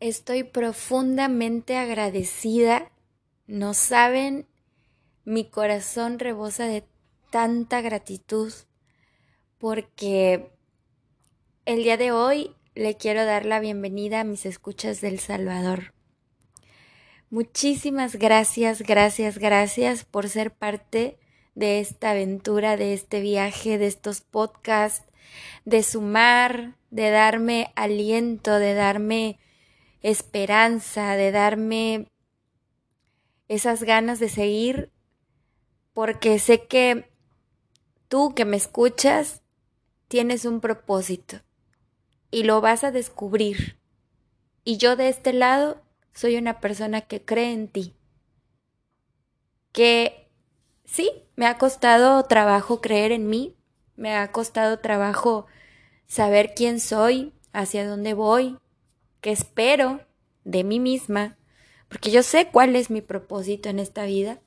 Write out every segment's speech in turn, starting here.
Estoy profundamente agradecida. No saben, mi corazón rebosa de tanta gratitud porque el día de hoy le quiero dar la bienvenida a mis escuchas del Salvador. Muchísimas gracias, gracias, gracias por ser parte de esta aventura, de este viaje, de estos podcasts, de sumar, de darme aliento, de darme esperanza, de darme esas ganas de seguir, porque sé que tú que me escuchas tienes un propósito y lo vas a descubrir. Y yo de este lado soy una persona que cree en ti, que sí, me ha costado trabajo creer en mí, me ha costado trabajo saber quién soy, hacia dónde voy, qué espero de mí misma, porque yo sé cuál es mi propósito en esta vida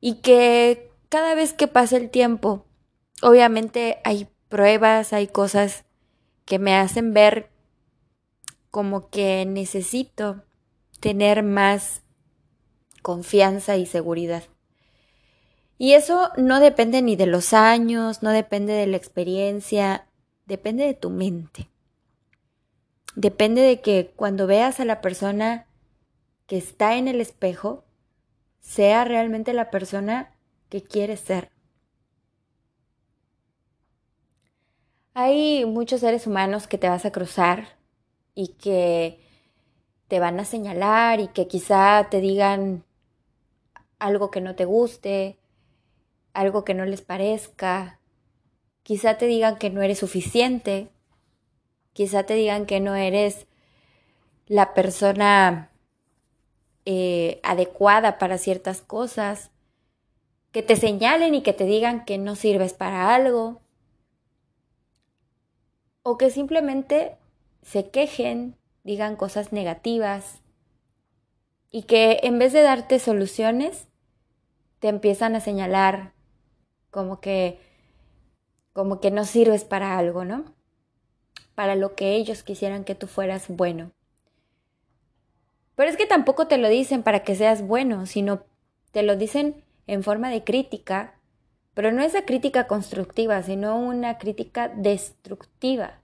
y que cada vez que pasa el tiempo, obviamente hay pruebas, hay cosas que me hacen ver como que necesito tener más confianza y seguridad. Y eso no depende ni de los años, no depende de la experiencia, depende de tu mente. Depende de que cuando veas a la persona que está en el espejo, sea realmente la persona que quieres ser. Hay muchos seres humanos que te vas a cruzar y que te van a señalar y que quizá te digan algo que no te guste, algo que no les parezca, quizá te digan que no eres suficiente, quizá te digan que no eres la persona eh, adecuada para ciertas cosas, que te señalen y que te digan que no sirves para algo, o que simplemente se quejen, digan cosas negativas y que en vez de darte soluciones, te empiezan a señalar como que como que no sirves para algo, ¿no? Para lo que ellos quisieran que tú fueras bueno. Pero es que tampoco te lo dicen para que seas bueno, sino te lo dicen en forma de crítica pero no esa crítica constructiva, sino una crítica destructiva.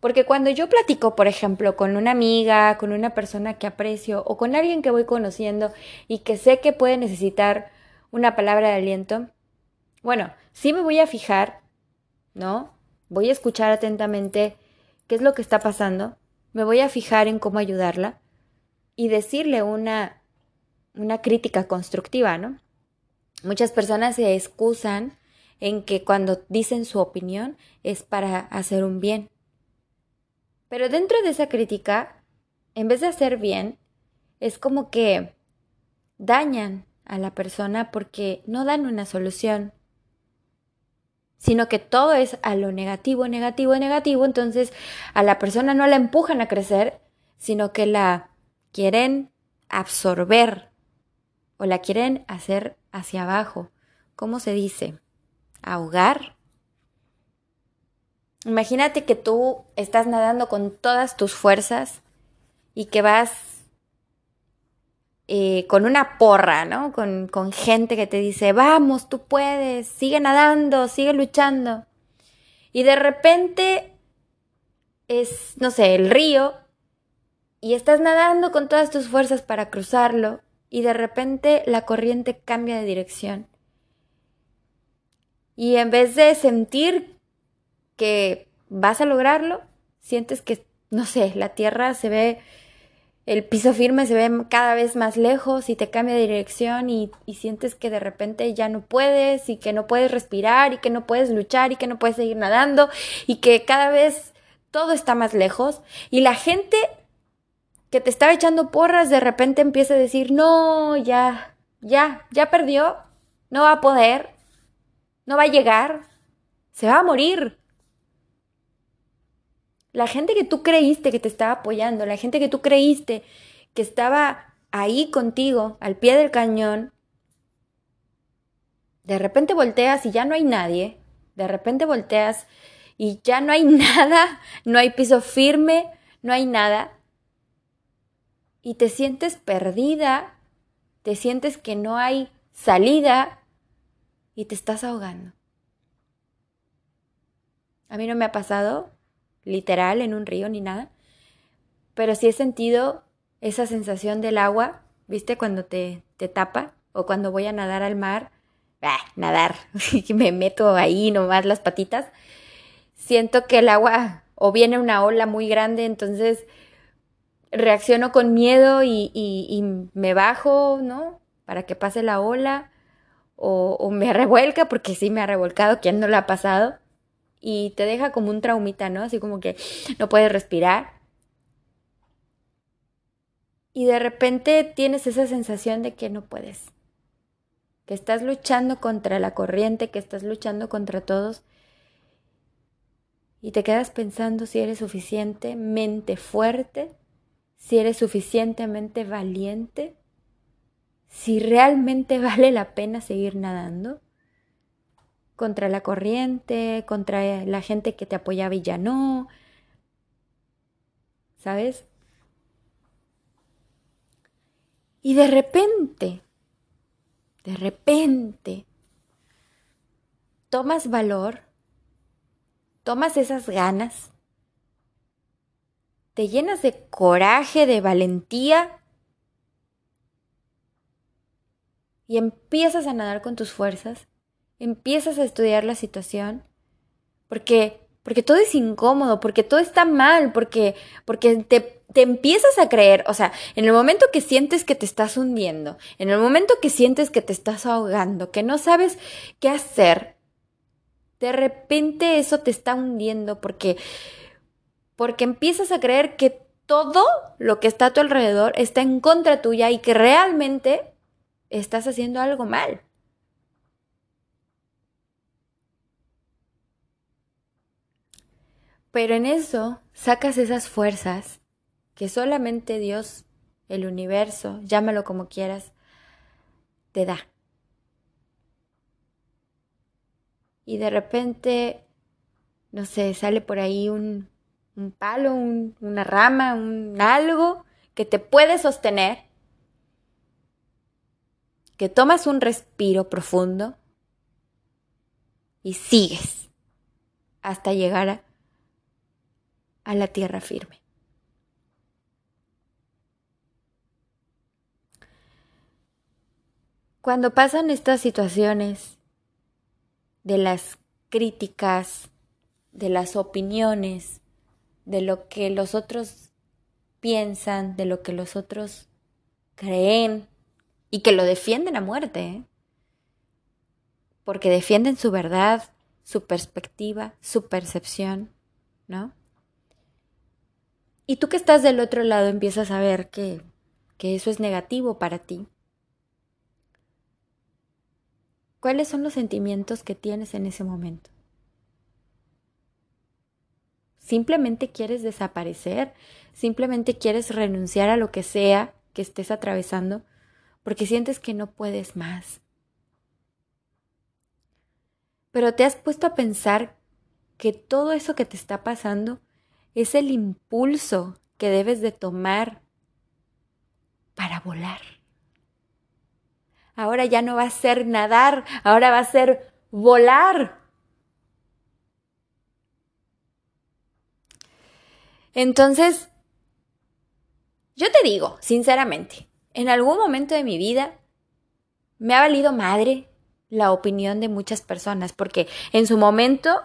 Porque cuando yo platico, por ejemplo, con una amiga, con una persona que aprecio o con alguien que voy conociendo y que sé que puede necesitar una palabra de aliento, bueno, sí me voy a fijar, ¿no? Voy a escuchar atentamente qué es lo que está pasando, me voy a fijar en cómo ayudarla y decirle una, una crítica constructiva, ¿no? Muchas personas se excusan en que cuando dicen su opinión es para hacer un bien. Pero dentro de esa crítica, en vez de hacer bien, es como que dañan a la persona porque no dan una solución, sino que todo es a lo negativo, negativo, negativo, entonces a la persona no la empujan a crecer, sino que la quieren absorber o la quieren hacer hacia abajo. ¿Cómo se dice? ¿Ahogar? Imagínate que tú estás nadando con todas tus fuerzas y que vas eh, con una porra, ¿no? Con, con gente que te dice, vamos, tú puedes, sigue nadando, sigue luchando. Y de repente es, no sé, el río y estás nadando con todas tus fuerzas para cruzarlo y de repente la corriente cambia de dirección. Y en vez de sentir que vas a lograrlo, sientes que, no sé, la tierra se ve, el piso firme se ve cada vez más lejos y te cambia de dirección y, sientes que de repente ya no puedes y que no puedes respirar y que no puedes luchar y que no puedes seguir nadando y que cada vez todo está más lejos y la gente que te estaba echando porras de repente empieza a decir, no, ya, ya, ya perdió, no va a poder, no va a llegar, se va a morir. La gente que tú creíste que te estaba apoyando, la gente que tú creíste que estaba ahí contigo, al pie del cañón, de repente volteas y ya no hay nadie, de repente volteas y ya no hay nada, no hay piso firme, no hay nada. Y te sientes perdida, te sientes que no hay salida y te estás ahogando. A mí no me ha pasado literal en un río ni nada, pero sí he sentido esa sensación del agua, ¿viste? Cuando te, te tapa o cuando voy a nadar al mar, ah, nadar, me meto ahí nomás las patitas, siento que el agua o viene una ola muy grande, entonces reacciono con miedo y, y, me bajo, ¿no? Para que pase la ola, o, o, me revuelca, porque sí me ha revolcado, ¿quién no lo ha pasado? Y te deja como un traumita, ¿no? Así como que no puedes respirar. Y de repente tienes esa sensación de que no puedes, que estás luchando contra la corriente, que estás luchando contra todos y te quedas pensando si eres suficientemente fuerte, si eres suficientemente valiente, si realmente vale la pena seguir nadando contra la corriente, contra la gente que te apoyaba y ya no. ¿Sabes? Y de repente, de repente, tomas valor tomas esas ganas, te llenas de coraje, de valentía y empiezas a nadar con tus fuerzas, empiezas a estudiar la situación, porque porque todo es incómodo, porque todo está mal, porque porque te, te empiezas a creer, o sea, en el momento que sientes que te estás hundiendo, en el momento que sientes que te estás ahogando, que no sabes qué hacer, de repente eso te está hundiendo porque porque empiezas a creer que todo lo que está a tu alrededor está en contra tuya y que realmente estás haciendo algo mal. Pero en eso sacas esas fuerzas que solamente Dios, el universo, llámalo como quieras, te da. y de repente, no sé, sale por ahí un, un palo, una rama, un algo que te puede sostener, que tomas un respiro profundo y sigues hasta llegar a, a la tierra firme. Cuando pasan estas situaciones de las críticas, de las opiniones, de lo que los otros piensan, de lo que los otros creen y que lo defienden a muerte, ¿eh? porque defienden su verdad, su perspectiva, su percepción, ¿no? Y tú que estás del otro lado empiezas a ver que, que eso es negativo para ti, ¿Cuáles son los sentimientos que tienes en ese momento? ¿Simplemente quieres desaparecer? ¿Simplemente quieres renunciar a lo que sea que estés atravesando porque sientes que no puedes más? Pero te has puesto a pensar que todo eso que te está pasando es el impulso que debes de tomar para volar. Ahora ya no va a ser nadar, ahora va a ser volar. Entonces, yo te digo, sinceramente, en algún momento de mi vida me ha valido madre la opinión de muchas personas, porque en su momento,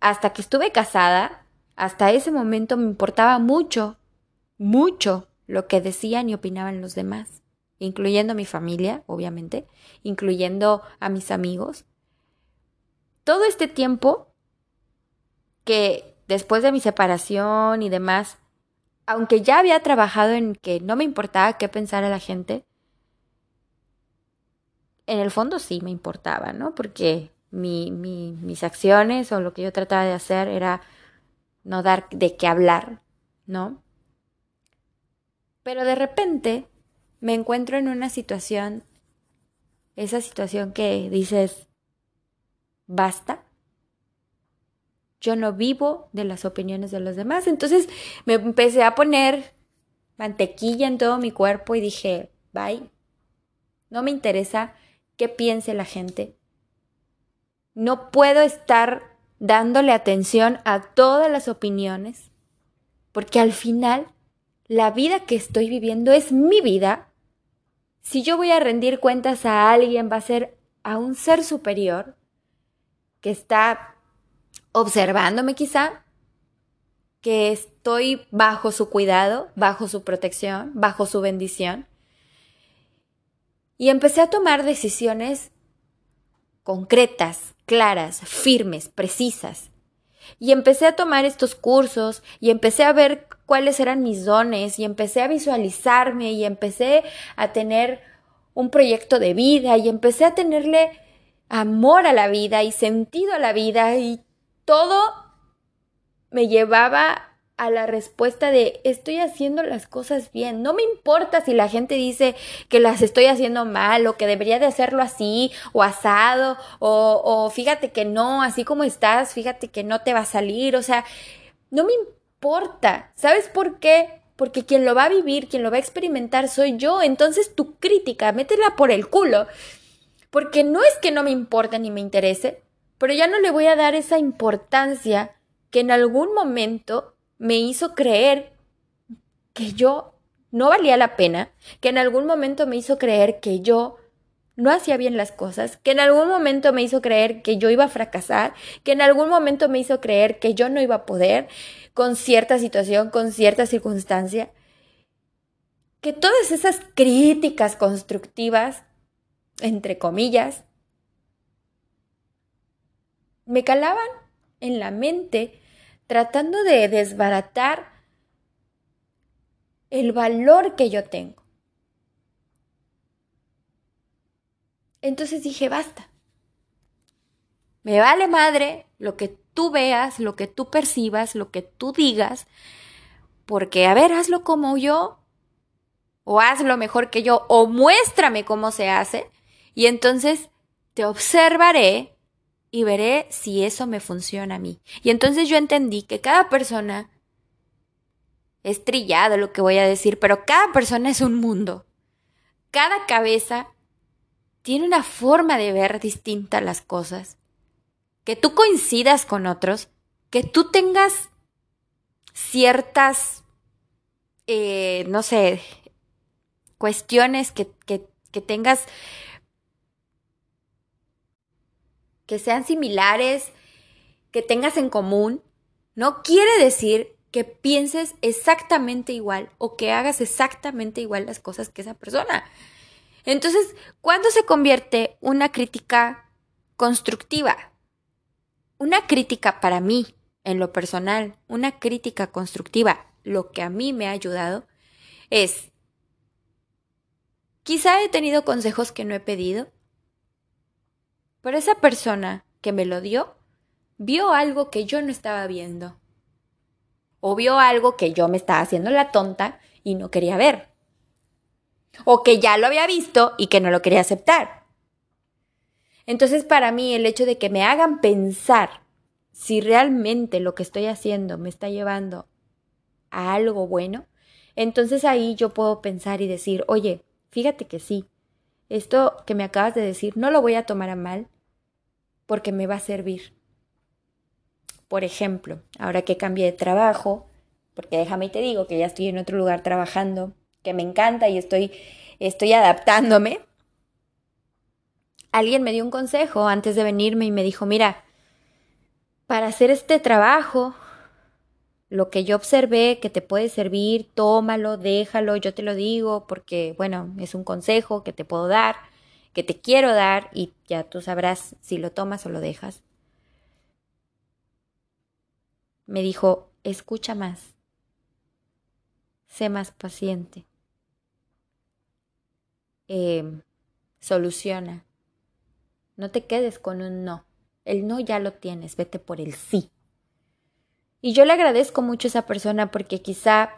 hasta que estuve casada, hasta ese momento me importaba mucho, mucho lo que decían y opinaban los demás incluyendo mi familia, obviamente, incluyendo a mis amigos. Todo este tiempo que después de mi separación y demás, aunque ya había trabajado en que no me importaba qué pensara la gente, en el fondo sí me importaba, ¿no? Porque mi, mis acciones o lo que yo trataba de hacer era no dar de qué hablar, ¿no? Pero de repente me encuentro en una situación, esa situación que dices, basta, Yo no vivo de las opiniones de los demás. Entonces me empecé a poner mantequilla en todo mi cuerpo y dije, bye, no me interesa qué piense la gente. No puedo estar dándole atención a todas las opiniones, porque al final la vida que estoy viviendo es mi vida. Si yo voy a rendir cuentas a alguien, va a ser a un ser superior que está observándome quizá, que estoy bajo su cuidado, bajo su protección, bajo su bendición. Y empecé a tomar decisiones concretas, claras, firmes, precisas. Y empecé a tomar estos cursos y empecé a ver cuáles eran mis dones y empecé a visualizarme y empecé a tener un proyecto de vida y empecé a tenerle amor a la vida y sentido a la vida y todo me llevaba a la respuesta de estoy haciendo las cosas bien. No me importa si la gente dice que las estoy haciendo mal o que debería de hacerlo así o asado o, fíjate que no, así como estás, fíjate que no te va a salir. O sea, no me importa. ¿Sabes por qué? Porque quien lo va a vivir, quien lo va a experimentar soy yo. Entonces tu crítica, métela por el culo. Porque no es que no me importe ni me interese, pero ya no le voy a dar esa importancia que en algún momento me hizo creer que yo no valía la pena, que en algún momento me hizo creer que yo no hacía bien las cosas, que en algún momento me hizo creer que yo iba a fracasar, que en algún momento me hizo creer que yo no iba a poder con cierta situación, con cierta circunstancia, que todas esas críticas constructivas, entre comillas, me calaban en la mente tratando de desbaratar el valor que yo tengo. Entonces dije, basta. Me vale madre lo que tú veas, lo que tú percibas, lo que tú digas, porque a ver, hazlo como yo, o hazlo mejor que yo, o muéstrame cómo se hace, y entonces te observaré y veré si eso me funciona a mí. Y entonces yo entendí que cada persona es trillado lo que voy a decir, pero cada persona es un mundo. Cada cabeza tiene una forma de ver distinta las cosas. Que tú coincidas con otros, que tú tengas ciertas, eh, no sé, cuestiones que, que, que tengas que sean similares, que tengas en común, no quiere decir que pienses exactamente igual o que hagas exactamente igual las cosas que esa persona. Entonces, ¿cuándo se convierte una crítica constructiva? Una crítica para mí, en lo personal, una crítica constructiva, lo que a mí me ha ayudado, es, quizá he tenido consejos que no he pedido, pero esa persona que me lo dio vio algo que yo no estaba viendo. O vio algo que yo me estaba haciendo la tonta y no quería ver. O que ya lo había visto y que no lo quería aceptar. Entonces para mí el hecho de que me hagan pensar si realmente lo que estoy haciendo me está llevando a algo bueno, entonces ahí yo puedo pensar y decir, oye, fíjate que sí, esto que me acabas de decir no lo voy a tomar a mal porque me va a servir. Por ejemplo, ahora que cambié de trabajo, porque déjame y te digo que ya estoy en otro lugar trabajando, que me encanta y estoy, estoy adaptándome, alguien me dio un consejo antes de venirme y me dijo, mira, para hacer este trabajo, lo que yo observé que te puede servir, tómalo, déjalo, yo te lo digo porque, bueno, es un consejo que te puedo dar, que te quiero dar y ya tú sabrás si lo tomas o lo dejas. Me dijo, escucha más, sé más paciente, eh, soluciona, no te quedes con un no, el no ya lo tienes, vete por el sí. Y yo le agradezco mucho a esa persona porque quizá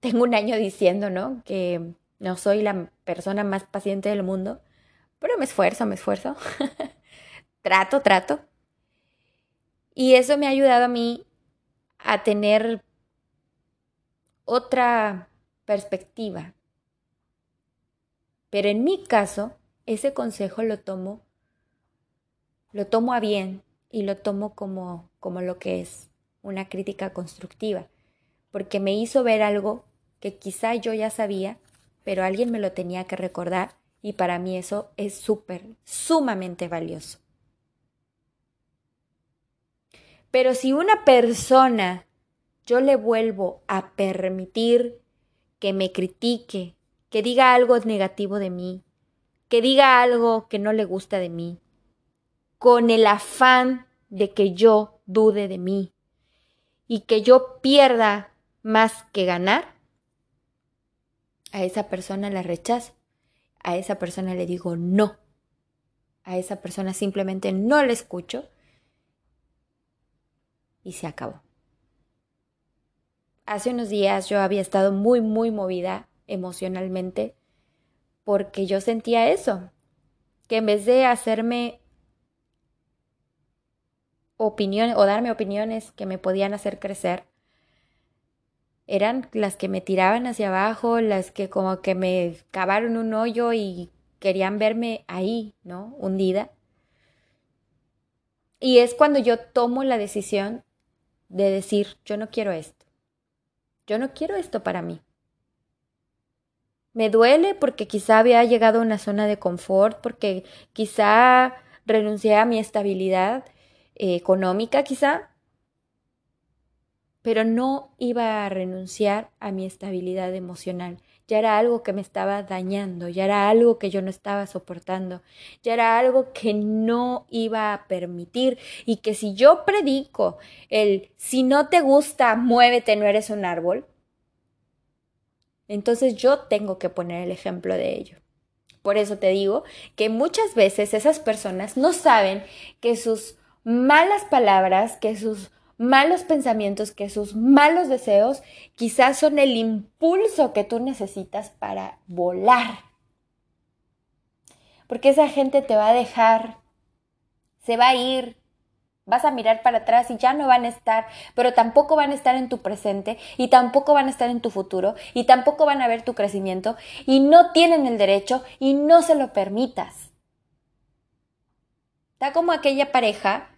tengo un año diciendo, ¿no? Que no soy la persona más paciente del mundo, pero me esfuerzo, me esfuerzo. trato, trato. Y eso me ha ayudado a mí a tener otra perspectiva. Pero en mi caso, ese consejo lo tomo, lo tomo a bien y lo tomo como, como lo que es, una crítica constructiva, porque me hizo ver algo que quizá yo ya sabía, pero alguien me lo tenía que recordar y para mí eso es súper, sumamente valioso. Pero si una persona yo le vuelvo a permitir que me critique, que diga algo negativo de mí, que diga algo que no le gusta de mí, con el afán de que yo dude de mí. Y que yo pierda más que ganar, a esa persona la rechazo, a esa persona le digo no, a esa persona simplemente no le escucho. Y se acabó. Hace unos días yo había estado muy, muy movida emocionalmente porque yo sentía eso, que en vez de hacerme opiniones o darme opiniones que me podían hacer crecer, eran las que me tiraban hacia abajo, las que como que me cavaron un hoyo y querían verme ahí, ¿no? Hundida. Y es cuando yo tomo la decisión de decir, yo no quiero esto. Yo no quiero esto para mí. Me duele porque quizá había llegado a una zona de confort, porque quizá renuncié a mi estabilidad económica, quizá, pero no iba a renunciar a mi estabilidad emocional. Ya era algo que me estaba dañando, ya era algo que yo no estaba soportando, ya era algo que no iba a permitir y que si yo predico el si no te gusta, muévete, no eres un árbol, entonces yo tengo que poner el ejemplo de ello. Por eso te digo que muchas veces esas personas no saben que sus malas palabras, que sus malos pensamientos, que sus malos deseos quizás son el impulso que tú necesitas para volar. Porque esa gente te va a dejar, se va a ir, Vas a mirar para atrás y ya no van a estar, pero tampoco van a estar en tu presente y tampoco van a estar en tu futuro y tampoco van a ver tu crecimiento y no tienen el derecho y no se lo permitas. Está como aquella pareja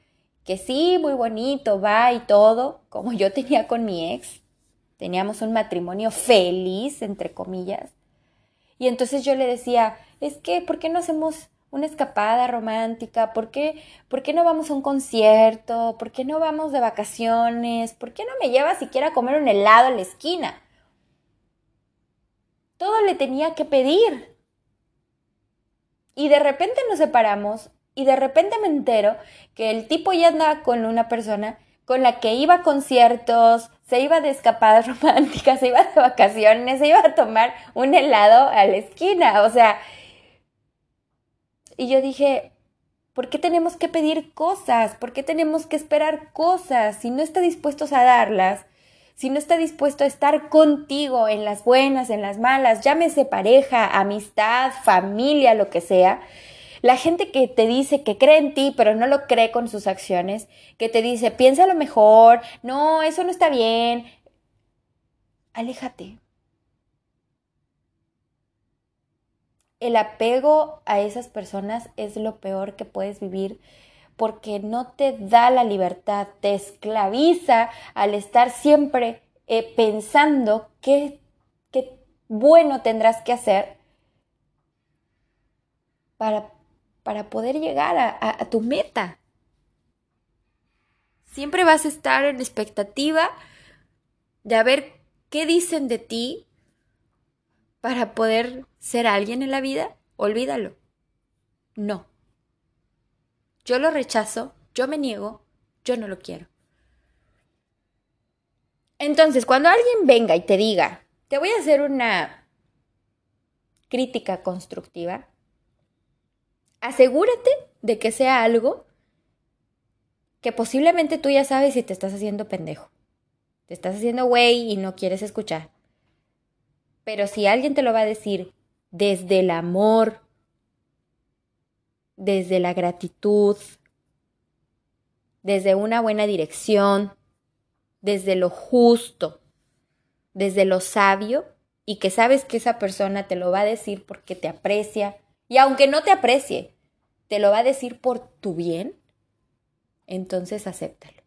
que sí, muy bonito, va y todo, como yo tenía con mi ex. Teníamos un matrimonio feliz, entre comillas. Y entonces yo le decía, es que, ¿por qué no hacemos una escapada romántica? ¿Por qué, ¿Por qué no vamos a un concierto? ¿Por qué no vamos de vacaciones? ¿Por qué no me llevas siquiera a comer un helado en la esquina? Todo le tenía que pedir. Y de repente nos separamos y de repente me entero que el tipo ya andaba con una persona con la que iba a conciertos, se iba de escapadas románticas, se iba de vacaciones, se iba a tomar un helado a la esquina. O sea, y yo dije, ¿por qué tenemos que pedir cosas? ¿Por qué tenemos que esperar cosas? Si no está dispuesto a darlas, si no está dispuesto a estar contigo en las buenas, en las malas, llámese pareja, amistad, familia, lo que sea, la gente que te dice que cree en ti, pero no lo cree con sus acciones, que te dice, piensa lo mejor, no, eso no está bien, aléjate. el apego a esas personas es lo peor que puedes vivir porque no te da la libertad, te esclaviza al estar siempre eh, pensando qué, qué bueno tendrás que hacer para, para poder llegar a, a tu meta. Siempre vas a estar en expectativa de ver qué dicen de ti para poder ser alguien en la vida, olvídalo. No. Yo lo rechazo, yo me niego, yo no lo quiero. Entonces, cuando alguien venga y te diga, te voy a hacer una crítica constructiva, asegúrate de que sea algo que posiblemente tú ya sabes si te estás haciendo pendejo. Te estás haciendo güey y no quieres escuchar. Pero si alguien te lo va a decir desde el amor, desde la gratitud, desde una buena dirección, desde lo justo, desde lo sabio y que sabes que esa persona te lo va a decir porque te aprecia y aunque no te aprecie, te lo va a decir por tu bien, entonces acéptalo.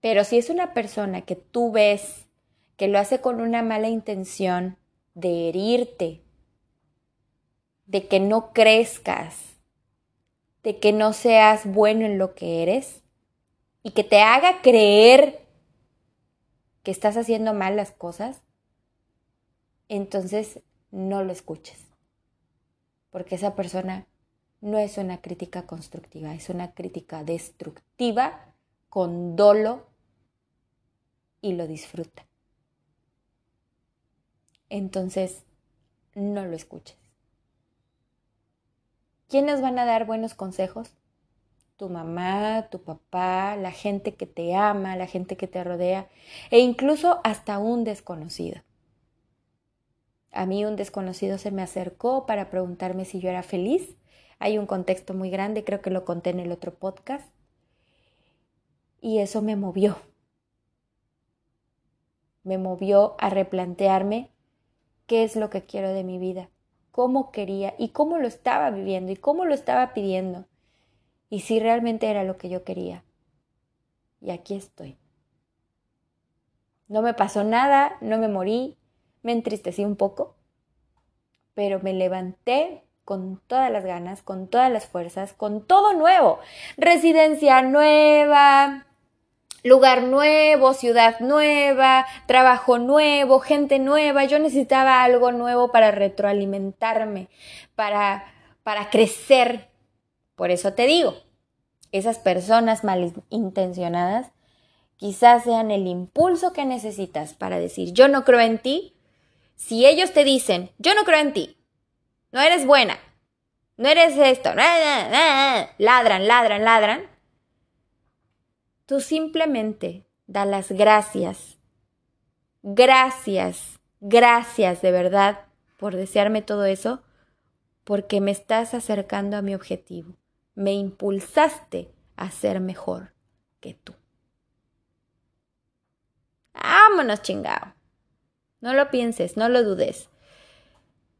Pero si es una persona que tú ves que lo hace con una mala intención de herirte, de que no crezcas, de que no seas bueno en lo que eres y que te haga creer que estás haciendo mal las cosas, entonces no lo escuches. Porque esa persona no es una crítica constructiva, es una crítica destructiva con dolo y lo disfruta. Entonces, no lo escuches. ¿Quiénes van a dar buenos consejos? tu mamá, tu papá, la gente que te ama, la gente que te rodea e incluso hasta un desconocido. A mí un desconocido se me acercó para preguntarme si yo era feliz. Hay un contexto muy grande, creo que lo conté en el otro podcast. Y eso me movió. Me movió a replantearme qué es lo que quiero de mi vida, cómo quería y cómo lo estaba viviendo y cómo lo estaba pidiendo y si realmente era lo que yo quería. Y aquí estoy. No me pasó nada, no me morí, me entristecí un poco, pero me levanté con todas las ganas, con todas las fuerzas, con todo nuevo. Residencia nueva, lugar nuevo, ciudad nueva, trabajo nuevo, gente nueva. Yo necesitaba algo nuevo para retroalimentarme, para, para crecer. Por eso te digo, esas personas malintencionadas quizás sean el impulso que necesitas para decir yo no creo en ti. Si ellos te dicen yo no creo en ti, no eres buena, no eres esto, ladran, ladran, ladran, tú simplemente da las gracias, gracias, gracias de verdad por desearme todo eso, porque me estás acercando a mi objetivo. Me impulsaste a ser mejor que tú. Vámonos, chingado. No lo pienses, no lo dudes.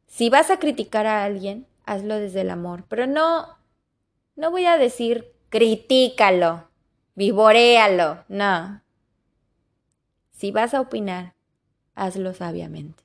Si vas a criticar a alguien, hazlo desde el amor, pero no, no voy a decir critícalo, vivoréalo, no. Si vas a opinar, hazlo sabiamente.